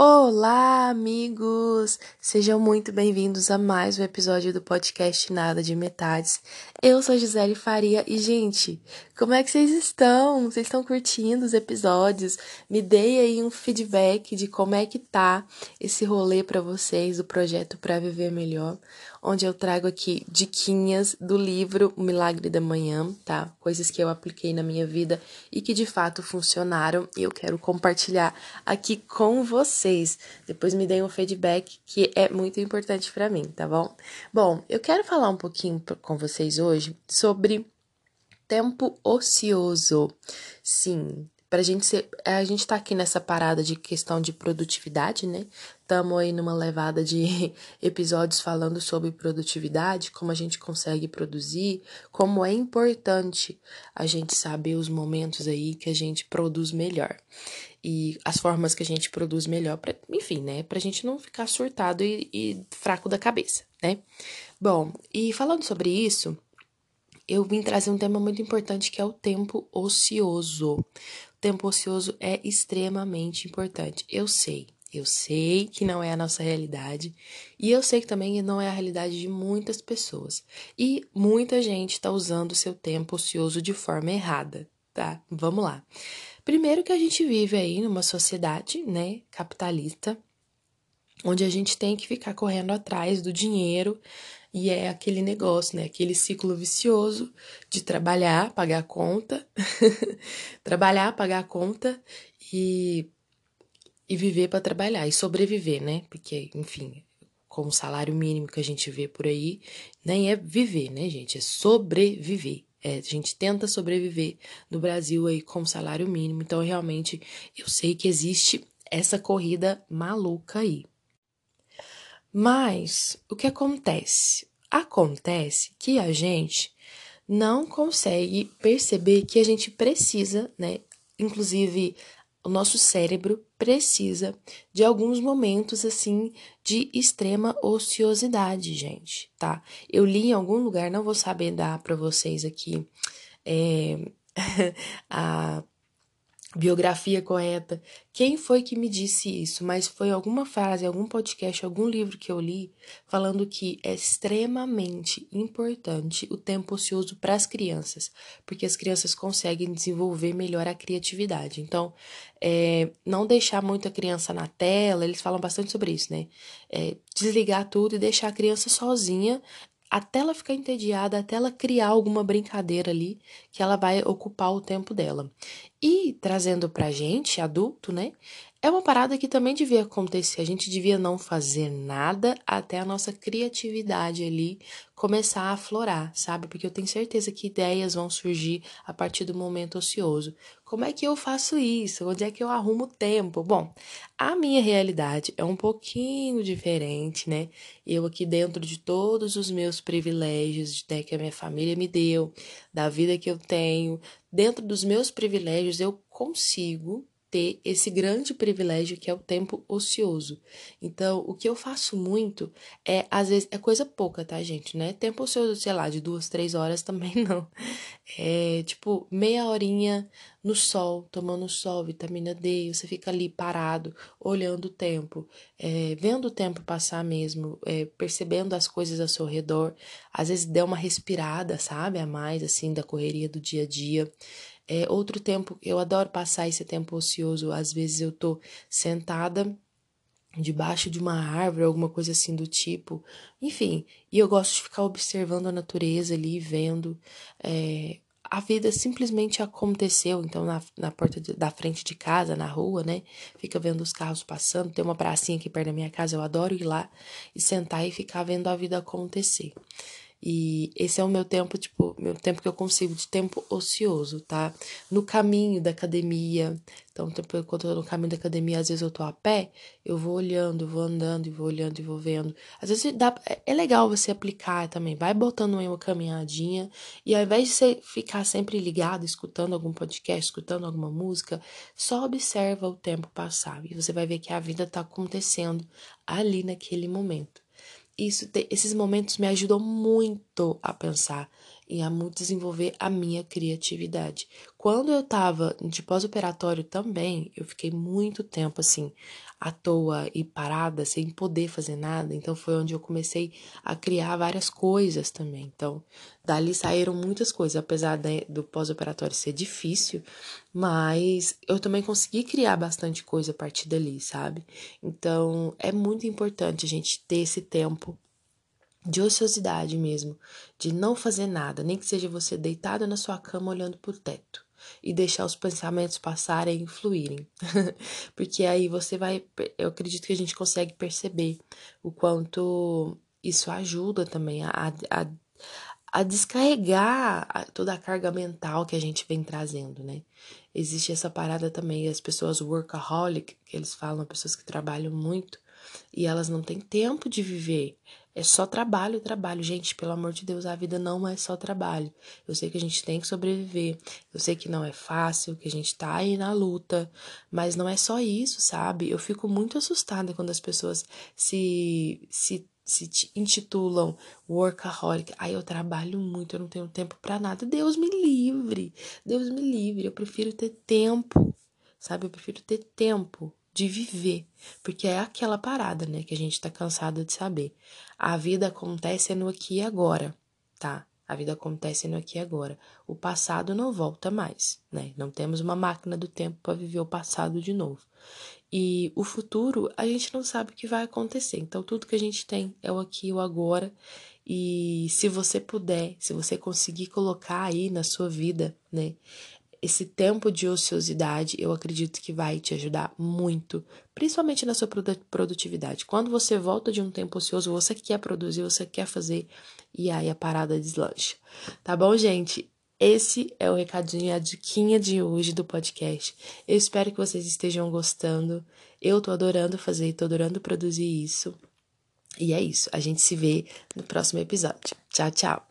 Olá, amigos! Sejam muito bem-vindos a mais um episódio do podcast Nada de Metades. Eu sou Gisele Faria e, gente, como é que vocês estão? Vocês estão curtindo os episódios? Me dei aí um feedback de como é que tá esse rolê para vocês do projeto Para Viver Melhor onde eu trago aqui diquinhas do livro O Milagre da Manhã, tá? Coisas que eu apliquei na minha vida e que de fato funcionaram e eu quero compartilhar aqui com vocês. Depois me deem um feedback que é muito importante para mim, tá bom? Bom, eu quero falar um pouquinho com vocês hoje sobre tempo ocioso. Sim, Pra gente ser. A gente tá aqui nessa parada de questão de produtividade, né? Tamo aí numa levada de episódios falando sobre produtividade, como a gente consegue produzir, como é importante a gente saber os momentos aí que a gente produz melhor. E as formas que a gente produz melhor, pra, enfim, né? Pra gente não ficar surtado e, e fraco da cabeça, né? Bom, e falando sobre isso, eu vim trazer um tema muito importante que é o tempo ocioso tempo ocioso é extremamente importante. Eu sei, eu sei que não é a nossa realidade e eu sei que também não é a realidade de muitas pessoas. E muita gente está usando o seu tempo ocioso de forma errada, tá? Vamos lá. Primeiro que a gente vive aí numa sociedade, né, capitalista, onde a gente tem que ficar correndo atrás do dinheiro e é aquele negócio, né? Aquele ciclo vicioso de trabalhar, pagar a conta, trabalhar, pagar a conta e, e viver para trabalhar e sobreviver, né? Porque, enfim, com o salário mínimo que a gente vê por aí, nem é viver, né, gente? É sobreviver. É, a gente tenta sobreviver no Brasil aí com salário mínimo. Então, realmente, eu sei que existe essa corrida maluca aí. Mas o que acontece? Acontece que a gente não consegue perceber que a gente precisa, né? Inclusive, o nosso cérebro precisa de alguns momentos assim de extrema ociosidade, gente, tá? Eu li em algum lugar, não vou saber dar para vocês aqui é, a biografia correta. Quem foi que me disse isso? Mas foi alguma frase, algum podcast, algum livro que eu li falando que é extremamente importante o tempo ocioso para as crianças, porque as crianças conseguem desenvolver melhor a criatividade. Então, é, não deixar muito a criança na tela, eles falam bastante sobre isso, né? É, desligar tudo e deixar a criança sozinha até ela ficar entediada, até ela criar alguma brincadeira ali que ela vai ocupar o tempo dela. E trazendo pra gente, adulto, né? É uma parada que também devia acontecer. A gente devia não fazer nada até a nossa criatividade ali começar a aflorar, sabe? Porque eu tenho certeza que ideias vão surgir a partir do momento ocioso. Como é que eu faço isso? Onde é que eu arrumo tempo? Bom, a minha realidade é um pouquinho diferente, né? Eu aqui dentro de todos os meus privilégios né, que a minha família me deu, da vida que eu tenho, dentro dos meus privilégios eu consigo ter esse grande privilégio que é o tempo ocioso. Então, o que eu faço muito é, às vezes, é coisa pouca, tá, gente? Né? Tempo ocioso, sei lá, de duas, três horas também não. É tipo meia horinha no sol, tomando sol, vitamina D, você fica ali parado, olhando o tempo, é, vendo o tempo passar mesmo, é, percebendo as coisas ao seu redor. Às vezes dá uma respirada, sabe, a mais, assim, da correria do dia a dia. É, outro tempo, eu adoro passar esse tempo ocioso. Às vezes eu tô sentada debaixo de uma árvore, alguma coisa assim do tipo. Enfim, e eu gosto de ficar observando a natureza ali, vendo. É, a vida simplesmente aconteceu, então na, na porta de, da frente de casa, na rua, né? Fica vendo os carros passando. Tem uma pracinha aqui perto da minha casa, eu adoro ir lá e sentar e ficar vendo a vida acontecer. E esse é o meu tempo, tipo, meu tempo que eu consigo de tempo ocioso, tá? No caminho da academia. Então, quando eu tô no caminho da academia, às vezes eu tô a pé, eu vou olhando, vou andando e vou olhando e vou vendo. Às vezes dá, é legal você aplicar também. Vai botando aí uma caminhadinha e ao invés de você ficar sempre ligado, escutando algum podcast, escutando alguma música, só observa o tempo passar e você vai ver que a vida tá acontecendo ali naquele momento isso, esses momentos me ajudam muito a pensar e a desenvolver a minha criatividade. Quando eu tava de pós-operatório também, eu fiquei muito tempo assim, à toa e parada, sem poder fazer nada. Então foi onde eu comecei a criar várias coisas também. Então, dali saíram muitas coisas, apesar do pós-operatório ser difícil, mas eu também consegui criar bastante coisa a partir dali, sabe? Então, é muito importante a gente ter esse tempo de ociosidade mesmo, de não fazer nada, nem que seja você deitado na sua cama olhando para o teto e deixar os pensamentos passarem e fluírem. Porque aí você vai, eu acredito que a gente consegue perceber o quanto isso ajuda também a, a, a descarregar toda a carga mental que a gente vem trazendo, né? Existe essa parada também, as pessoas workaholic, que eles falam, pessoas que trabalham muito e elas não têm tempo de viver. É só trabalho, trabalho. Gente, pelo amor de Deus, a vida não é só trabalho. Eu sei que a gente tem que sobreviver. Eu sei que não é fácil, que a gente tá aí na luta. Mas não é só isso, sabe? Eu fico muito assustada quando as pessoas se, se, se intitulam workaholic. Aí eu trabalho muito, eu não tenho tempo para nada. Deus me livre. Deus me livre. Eu prefiro ter tempo, sabe? Eu prefiro ter tempo de viver, porque é aquela parada, né, que a gente tá cansado de saber. A vida acontece no aqui e agora, tá? A vida acontece no aqui e agora. O passado não volta mais, né? Não temos uma máquina do tempo para viver o passado de novo. E o futuro, a gente não sabe o que vai acontecer. Então, tudo que a gente tem é o aqui e o agora. E se você puder, se você conseguir colocar aí na sua vida, né, esse tempo de ociosidade, eu acredito que vai te ajudar muito, principalmente na sua produtividade. Quando você volta de um tempo ocioso, você quer produzir, você quer fazer, e aí a parada deslancha. Tá bom, gente? Esse é o recadinho, a diquinha de hoje do podcast. Eu espero que vocês estejam gostando. Eu tô adorando fazer, tô adorando produzir isso. E é isso. A gente se vê no próximo episódio. Tchau, tchau.